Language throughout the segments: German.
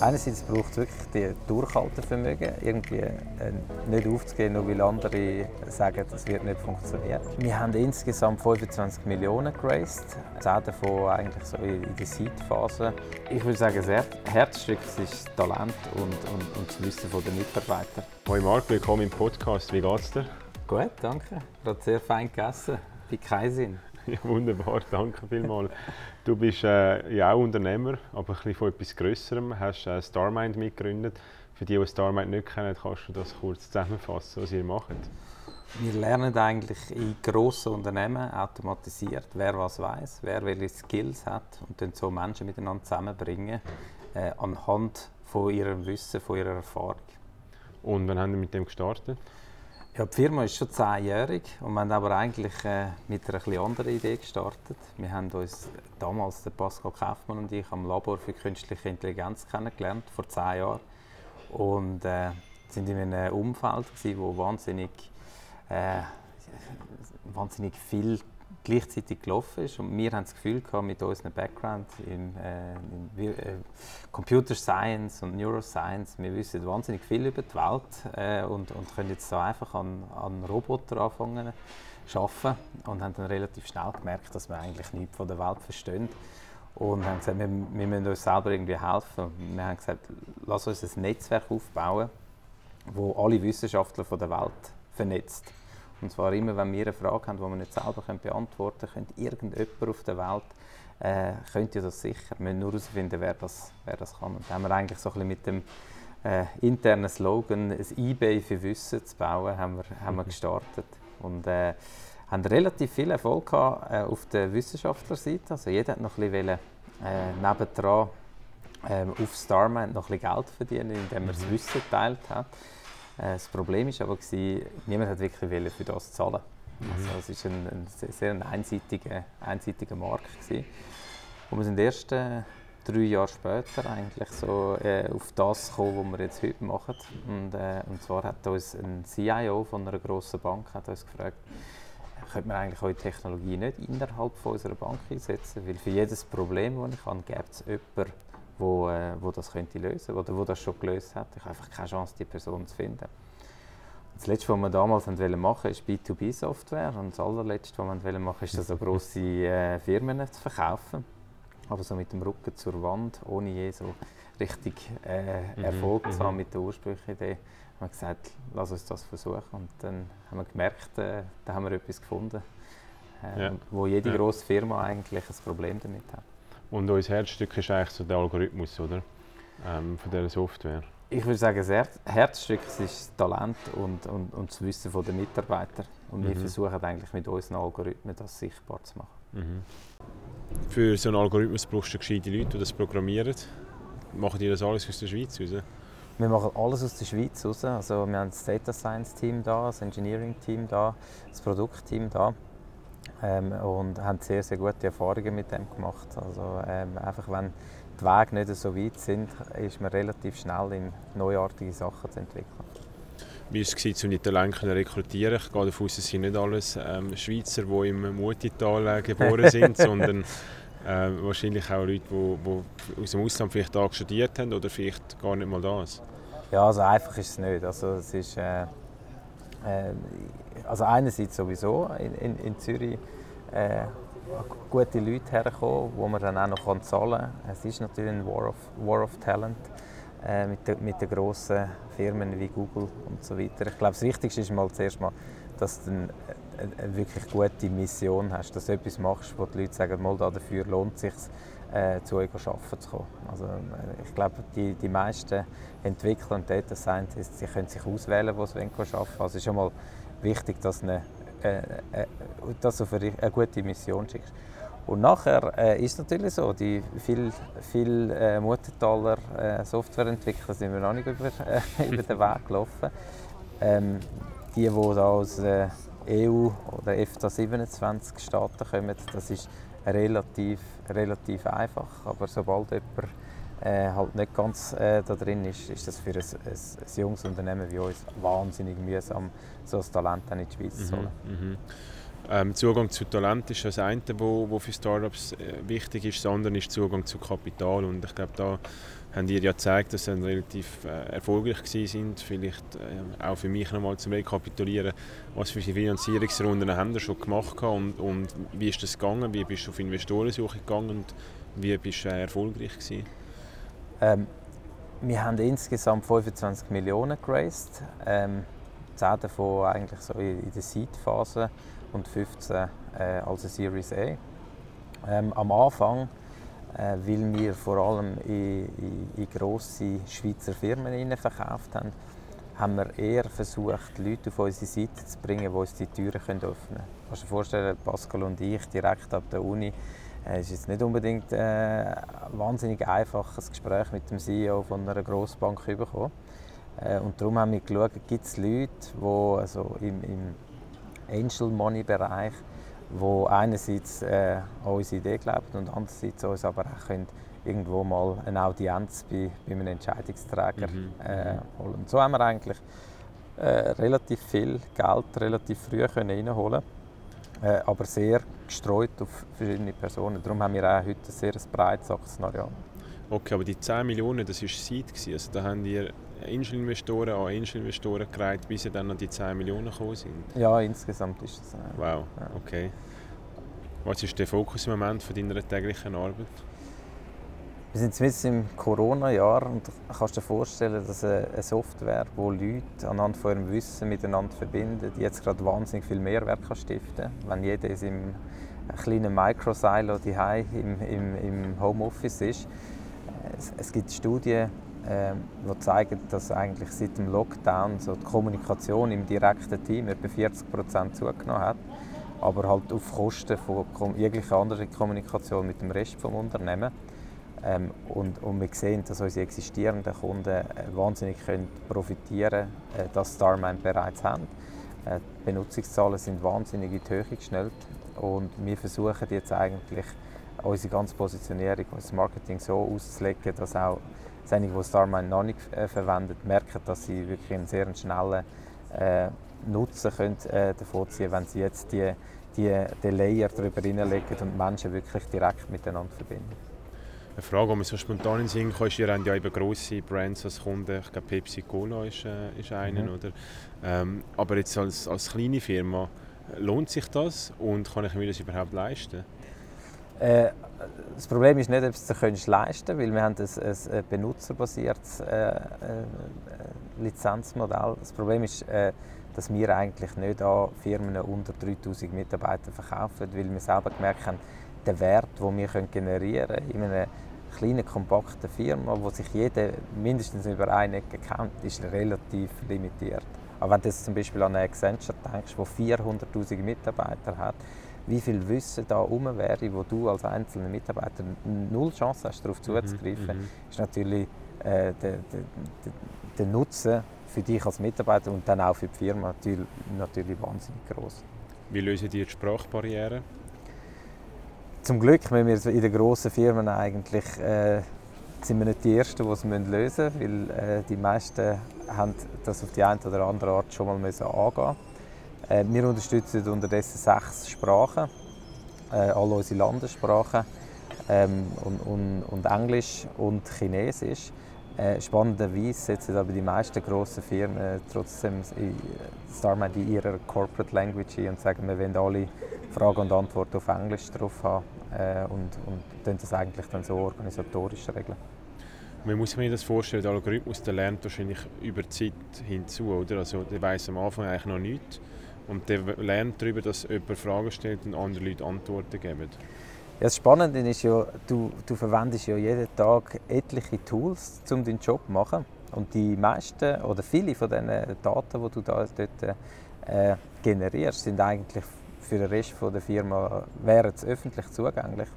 Einerseits braucht es wirklich die Durchhaltevermögen, irgendwie äh, nicht aufzugehen, nur weil andere sagen, das wird nicht funktionieren. Wir haben insgesamt 25 Millionen geraced, 10 davon eigentlich so in der Seed-Phase. Ich würde sagen, das Herzstück ist das Talent und, und, und das Wissen der Mitarbeiter. Hoi Marc, willkommen im Podcast. Wie geht's dir? Gut, danke. Gerade sehr fein gegessen. Bei Kaisin. Ja, wunderbar, danke vielmals. Du bist äh, ja auch Unternehmer, aber ein bisschen von etwas Größerem. Du hast äh, Starmind mitgegründet. Für die, die Starmind nicht kennen, kannst du das kurz zusammenfassen, was ihr macht? Wir lernen eigentlich in grossen Unternehmen automatisiert, wer was weiß, wer welche Skills hat und dann so Menschen miteinander zusammenbringen äh, anhand von ihrem Wissen, von ihrer Erfahrung. Und wann haben wir mit dem gestartet? Ja, die Firma ist schon zehnjährig und wir haben aber eigentlich äh, mit einer etwas anderen Idee gestartet. Wir haben uns damals, der Pascal Kaufmann und ich, am Labor für künstliche Intelligenz kennengelernt, vor zehn Jahren. Und äh, sind in einem Umfeld, wo wahnsinnig, äh, wahnsinnig viel gleichzeitig gelaufen ist. Und wir haben das Gefühl gehabt, mit unserem Background in, äh, in äh, Computer Science und Neuroscience, wir wissen wahnsinnig viel über die Welt äh, und, und können jetzt so einfach an, an Roboter anfangen arbeiten und haben dann relativ schnell gemerkt, dass wir eigentlich nichts von der Welt verstehen. Und haben gesagt, wir, wir müssen uns selber irgendwie helfen. Wir haben gesagt, lass uns ein Netzwerk aufbauen, wo alle Wissenschaftler von der Welt vernetzt. Und zwar immer, wenn wir eine Frage haben, die wir nicht selber beantworten können, könnte irgendjemand auf der Welt äh, könnte das sicher. Wir müssen nur herausfinden, wer das, wer das kann. Und da haben wir eigentlich so ein bisschen mit dem äh, internen Slogan, ein Ebay für Wissen zu bauen, haben wir, haben wir gestartet. Und äh, haben relativ viel Erfolg gehabt, äh, auf der Wissenschaftlerseite. Also jeder hat noch ein bisschen wollen, äh, nebendran äh, auf Starman noch ein bisschen Geld verdienen, indem er das mhm. Wissen geteilt hat. Äh, das Problem war aber, gewesen, niemand hat wirklich für das zahlen. Mhm. Also es war ein, ein sehr ein einseitiger, einseitiger Markt. Gewesen. Und wir sind erst äh, drei Jahre später eigentlich so äh, auf das gekommen, was wir jetzt heute machen. Und, äh, und zwar hat uns ein CIO von einer grossen Bank hat uns gefragt, könnte man eigentlich eure Technologie nicht innerhalb von unserer Bank einsetzen? Weil für jedes Problem, das ich habe, gibt es jemanden, wo, äh, wo das könnte lösen oder wo das schon gelöst hat. Ich habe einfach keine Chance, die Person zu finden. Das Letzte, was wir damals machen wollten, ist B2B-Software. Und das allerletzte, was wir machen wollten, ist so grosse äh, Firmen zu verkaufen. Aber so mit dem Rücken zur Wand, ohne je so richtig äh, mhm, Erfolg mhm, zu haben mit der ursprünglichen Idee, haben wir gesagt, lass uns das versuchen. Und dann haben wir gemerkt, äh, da haben wir etwas gefunden, äh, ja. wo jede ja. grosse Firma eigentlich ein Problem damit hat. Und unser Herzstück ist eigentlich so der Algorithmus, oder? Ähm, von dieser Software. Ich würde sagen, das Herzstück ist das Talent und, und, und das Wissen der Mitarbeiter. Und mhm. wir versuchen eigentlich mit unseren Algorithmen das sichtbar zu machen. Mhm. Für so einen Algorithmus brauchst du gescheite Leute, die das programmieren. Machen die das alles aus der Schweiz raus? Wir machen alles aus der Schweiz raus. Also wir haben das Data Science Team da, das Engineering Team da, das Produktteam da ähm, und haben sehr, sehr gute Erfahrungen mit dem gemacht. Also, ähm, einfach wenn die Wege nicht so weit sind, ist man relativ schnell in neuartige Sachen zu entwickeln. Wie war es, um die Talente zu rekrutieren? Ich gehe davon aus, es sind nicht alles ähm, Schweizer, die im Mutital äh, geboren sind, sondern äh, wahrscheinlich auch Leute, die, die aus dem Ausland vielleicht da studiert haben oder vielleicht gar nicht mal das. Ja, also einfach ist es nicht. Also es ist, äh, äh, also einerseits sowieso in, in, in Zürich äh, gute Leute herkommen, die man dann auch noch zahlen kann. Es ist natürlich ein War of, War of Talent äh, mit, den, mit den grossen Firmen wie Google und so weiter. Ich glaube, das Wichtigste ist mal zuerst mal, dass du eine, eine wirklich gute Mission hast, dass du etwas machst, wo die Leute sagen, mal dafür lohnt es sich, äh, zu euch arbeiten zu kommen. Also, äh, ich glaube, die, die meisten Entwickler und Data Scientists die können sich auswählen, wo sie arbeiten wollen. Also schon mal wichtig, dass, eine, äh, äh, dass du für eine gute Mission schickst. Und nachher äh, ist es natürlich so, die viel, viel äh, Muttertaler äh, Softwareentwickler sind wir noch nicht über, äh, über den Weg gelaufen. Ähm, die, die da aus äh, EU oder EFTA 27 Staaten kommen, das ist relativ, relativ einfach. Aber sobald jemand äh, halt nicht ganz äh, da drin ist, ist das für ein, ein, ein junges Unternehmen wie uns wahnsinnig mühsam, so ein Talent in die Schweiz zu holen. Mhm, mhm. Ähm, Zugang zu Talent ist das eine, wo, wo für Startups äh, wichtig ist. Das andere ist Zugang zu Kapital. Und ich glaube, da haben ihr ja gezeigt, dass sie relativ äh, erfolgreich sind. Vielleicht äh, auch für mich nochmal zum Rekapitulieren, was für Finanzierungsrunden haben wir schon gemacht und, und wie ist das gegangen? Wie bist du auf Investorensuche gegangen und wie bist du äh, erfolgreich gewesen? Ähm, wir haben insgesamt 25 Millionen geraced, ähm, 10 davon eigentlich so in der Seed-Phase und 15 äh, als Series A. Ähm, am Anfang äh, weil wir vor allem in, in, in grosse Schweizer Firmen verkauft haben, haben wir eher versucht, Leute auf unsere Seite zu bringen, die uns die Türen öffnen können. Du kannst dir vorstellen, Pascal und ich direkt ab der Uni, es ist jetzt nicht unbedingt äh, ein wahnsinnig einfaches Gespräch mit dem CEO von einer Grossbank bekommen. Äh, und darum haben wir geschaut, gibt es Leute, die also im, im Angel Money Bereich wo einerseits äh, an unsere Idee glaubt und andererseits uns aber auch können irgendwo mal eine Audienz bei, bei einem Entscheidungsträger mhm. äh, holen. Und so haben wir eigentlich äh, relativ viel Geld relativ früh können reinholen äh, aber sehr gestreut auf verschiedene Personen. Darum haben wir auch heute ein sehr breites Aktienareal. Okay, aber die 10 Millionen, das war Seed. Also da haben wir Angel-Investoren an Angel-Investoren gereiht, bis sie dann an die 10 Millionen gekommen sind? Ja, insgesamt ist es. Äh, wow, ja. okay. Was ist der Fokus im Moment von deiner täglichen Arbeit? Wir sind jetzt im Corona-Jahr und kannst dir vorstellen, dass eine Software, die Leute anhand von ihrem Wissen miteinander verbindet, jetzt gerade wahnsinnig viel Mehrwert kann stiften. Wenn jeder in seinem kleinen Micro-Silo im, im, im Homeoffice ist. Es, es gibt Studien, ähm, die zeigen, dass eigentlich seit dem Lockdown so die Kommunikation im direkten Team etwa 40 Prozent zugenommen hat, aber halt auf Kosten von jeglicher anderen Kommunikation mit dem Rest des Unternehmens. Ähm, und, und wir sehen, dass unsere existierenden Kunden äh, wahnsinnig können profitieren können, äh, dass Starman bereits haben. Äh, die Benutzungszahlen sind wahnsinnig in die Höhe geschnellt und wir versuchen jetzt eigentlich unsere ganze Positionierung, unser Marketing so auszulegen, dass auch diejenigen, die Starmine noch nicht äh, verwenden, merken, dass sie wirklich einen sehr schnellen äh, Nutzen können, äh, davon ziehen wenn sie jetzt die, die, die Layer darüber hineinlegen und Menschen wirklich direkt miteinander verbinden. Eine Frage, die mir so spontan in den Sinn kam, ist, ihr habt ja eben grosse Brands als Kunden, ich glaube Pepsi Cola ist, äh, ist einer, mhm. oder? Ähm, aber jetzt als, als kleine Firma, lohnt sich das und kann ich mir das überhaupt leisten? Äh, das Problem ist nicht, ob du es leisten weil wir haben ein, ein benutzerbasiertes äh, äh, Lizenzmodell. Das Problem ist, äh, dass wir eigentlich nicht an Firmen unter 3000 Mitarbeitern verkaufen, weil wir selber gemerkt haben, der Wert, den wir generieren können in einer kleinen, kompakten Firma, wo sich jeder mindestens über eine Ecke kennt, ist relativ limitiert. Aber wenn du zum Beispiel an eine Accenture denkst, die 400'000 Mitarbeiter hat, wie viel Wissen da herum wäre, wo du als einzelner Mitarbeiter null Chance hast, darauf mhm, zuzugreifen, mhm. ist natürlich äh, der, der, der, Nutzen für dich als Mitarbeiter und dann auch für die Firma natürlich, natürlich wahnsinnig groß. Wie lösen die die Sprachbarriere? Zum Glück, wenn wir in den grossen Firmen eigentlich äh, sind wir nicht die Ersten, die es lösen müssen, weil äh, die meisten haben das auf die eine oder andere Art schon mal müssen angehen äh, wir unterstützen unterdessen sechs Sprachen, äh, alle unsere Landessprachen ähm, und, und, und, Englisch und Chinesisch. Äh, spannenderweise setzen aber die meisten grossen Firmen trotzdem Starman in ihrer Corporate Language ein und sagen, wir wollen alle Fragen und Antworten auf Englisch drauf haben äh, und, und das eigentlich dann so organisatorisch regeln. Man muss sich das vorstellen, der Algorithmus der lernt wahrscheinlich über die Zeit hinzu, oder? Also der weiß am Anfang eigentlich noch nichts und der lernt darüber, dass jemand Fragen stellt und andere Leute Antworten geben. Ja, das Spannende ist ja, du, du verwendest ja jeden Tag etliche Tools, um deinen Job zu machen. Und die meisten oder viele von diesen Daten, die du da dort äh, generierst, sind eigentlich für den Rest der Firma wären öffentlich zugänglich.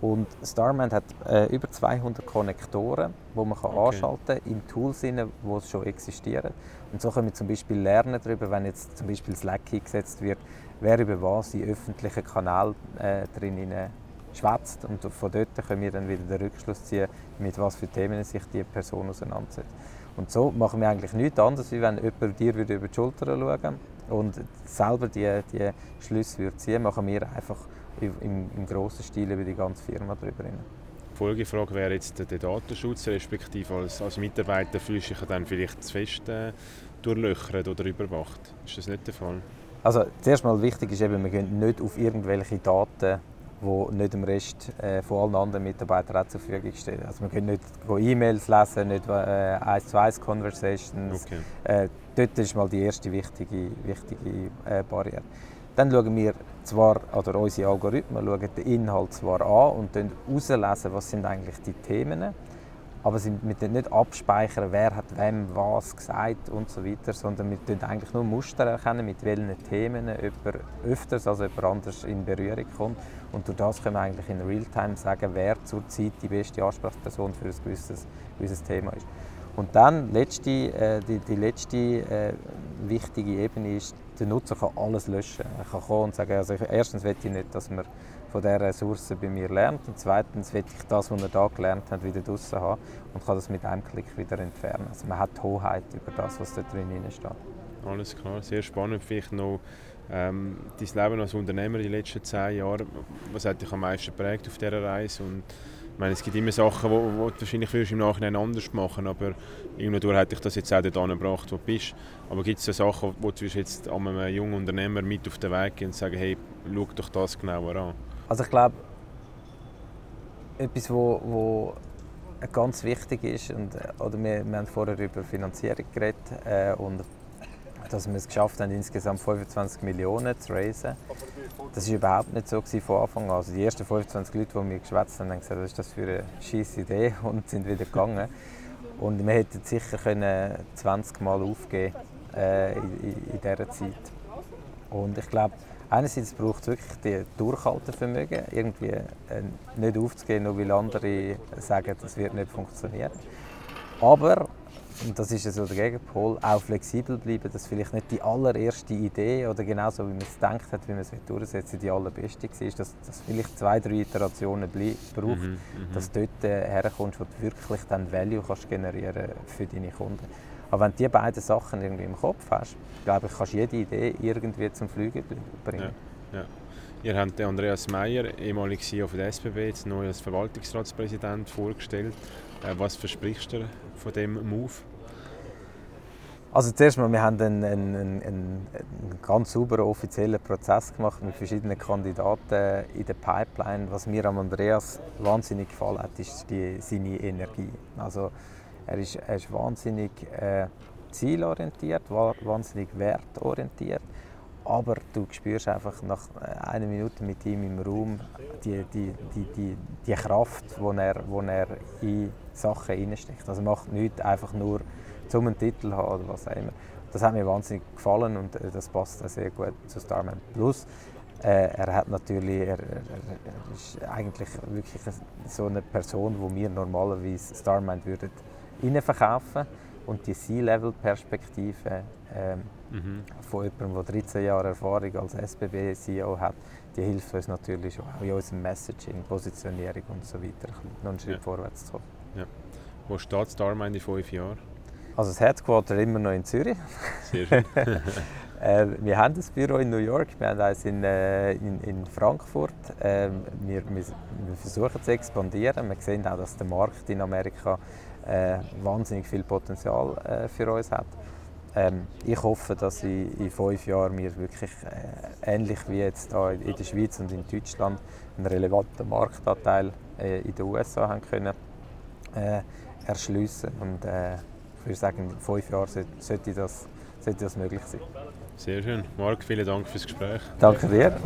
Und Starman hat äh, über 200 Konnektoren, die man kann okay. anschalten kann im Tool, wo es schon existieren. Und so können wir zum Beispiel lernen darüber, wenn jetzt zum Beispiel Slack eingesetzt wird, wer über was in öffentlichen Kanälen äh, drin schwätzt. Und von dort können wir dann wieder den Rückschluss ziehen, mit was für Themen sich die Person auseinandersetzt. Und so machen wir eigentlich nichts anderes, als wenn jemand dir über die Schulter schauen und selber die, die Schlüsse ziehen, machen wir einfach im, im grossen Stil über die ganze Firma drüber. Die Folgefrage wäre jetzt der Datenschutz, respektive als, als Mitarbeiter fühlst du dich dann vielleicht zu fest äh, durchlöchert oder überwacht. Ist das nicht der Fall? Also zuerst mal wichtig ist eben, wir gehen nicht auf irgendwelche Daten, die nicht dem Rest äh, von allen anderen Mitarbeitern auch zur Verfügung stehen. Also wir können nicht E-Mails lesen, nicht äh, 1 zu 1 Conversations. Okay. Äh, dort ist mal die erste wichtige, wichtige äh, Barriere. Dann schauen wir zwar, oder unsere Algorithmen schauen den Inhalt zwar an und herauslesen, was sind eigentlich die Themen aber wir tun nicht abspeichern, wer hat wem was gesagt und so weiter, sondern wir tun eigentlich nur Muster erkennen, mit welchen Themen jemand öfters als jemand anders in Berührung kommt. Und durch das können wir eigentlich in Realtime sagen, wer zurzeit die beste Ansprechperson für ein gewisses, gewisses Thema ist. Und dann letzte, äh, die, die letzte äh, wichtige Ebene ist, der Nutzer kann alles löschen. Er kann kommen und sagen, also erstens will ich nicht, dass man von dieser Ressource bei mir lernt und zweitens will ich das, was er da gelernt hat, wieder draußen haben und kann das mit einem Klick wieder entfernen. Also man hat die Hoheit über das, was da drin steht. Alles klar, sehr spannend. Vielleicht noch ähm, dein Leben als Unternehmer in den letzten zehn Jahren. Was hat dich am meisten geprägt auf dieser Reise? Und ich meine, es gibt immer Sachen, die du wahrscheinlich würdest im Nachhinein anders machen aber irgendwo hat dich das jetzt auch dahin gebracht, wo du bist. Aber gibt es so Sachen, wo du jetzt einem jungen Unternehmer mit auf den Weg gehen und sagen, hey, schau doch das genauer an? Also ich glaube, etwas, wo ganz wichtig ist, und, oder wir, wir haben vorher über Finanzierung geredet äh, und dass wir es geschafft haben, insgesamt 25 Millionen zu raisen. Das war überhaupt nicht so von Anfang an. Also die ersten 25 Leute, die wir geschwätzt haben, haben gesagt, was ist das für eine scheisse Idee und sind wieder gegangen. Und wir hätten sicher können 20 Mal aufgeben äh, in, in, dieser Zeit. Und ich glaube, einerseits braucht es wirklich die Durchhaltevermögen, irgendwie äh, nicht aufzugehen, nur weil andere sagen, das wird nicht funktionieren. Aber, und das ist so der Gegenpol, auch flexibel bleiben, dass vielleicht nicht die allererste Idee oder genauso wie man es gedacht hat, wie man es durchsetzen die allerbeste war, dass, dass vielleicht zwei, drei Iterationen braucht, mhm, mhm, dass du dort äh, herkommst, wo du wirklich dann Value kannst generieren für deine Kunden. Aber wenn du diese beiden Sachen irgendwie im Kopf hast, glaube ich, kannst du jede Idee irgendwie zum Fliegen bringen. Ja, ja. Ihr habt Andreas Meyer, ehemaliger CEO von der SBB, jetzt neu als Verwaltungsratspräsident vorgestellt. Äh, was versprichst du von diesem Move? Also zuerst mal, wir haben einen, einen, einen, einen, ganz sauberen offiziellen Prozess gemacht mit verschiedenen Kandidaten in der Pipeline. Was mir an Andreas wahnsinnig gefallen hat, ist die, seine Energie. Also er ist, er ist wahnsinnig äh, zielorientiert, wahnsinnig wertorientiert. Aber du spürst einfach nach äh, einer Minute mit ihm im Raum die, die, die, die, die Kraft, die er, er in Sachen hineinsteckt. Also er macht nichts einfach nur zum einen Titel haben oder was auch immer. Das hat mir wahnsinnig gefallen und äh, das passt sehr gut zu Starman Plus. Äh, er hat natürlich, er, er, er, ist eigentlich wirklich so eine Person, wo wir normalerweise Starman würden verkaufen und die C-Level-Perspektive ähm, mhm. von jemandem, der 13 Jahre Erfahrung als SBB-CEO hat, die hilft uns natürlich auch in unserem Messaging, Positionierung und so weiter, noch einen Schritt ja. vorwärts zu kommen. Ja. Wo steht Starmind in fünf Jahren? Also das Headquarter immer noch in Zürich. Sehr schön. äh, wir haben das Büro in New York, wir haben eins in, äh, in, in Frankfurt. Äh, wir, wir, wir, versuchen zu expandieren. Wir sehen auch, dass der Markt in Amerika äh, wahnsinnig viel Potenzial äh, für uns hat. Ähm, ich hoffe, dass in, in fünf Jahren wir wirklich äh, ähnlich wie jetzt da in der Schweiz und in Deutschland einen relevanten Marktanteil in den USA haben können erschließen und ich würde sagen, in fünf Jahren sollte, das, sollte das möglich sein. Sehr schön. Marc, vielen Dank fürs Gespräch. Danke dir.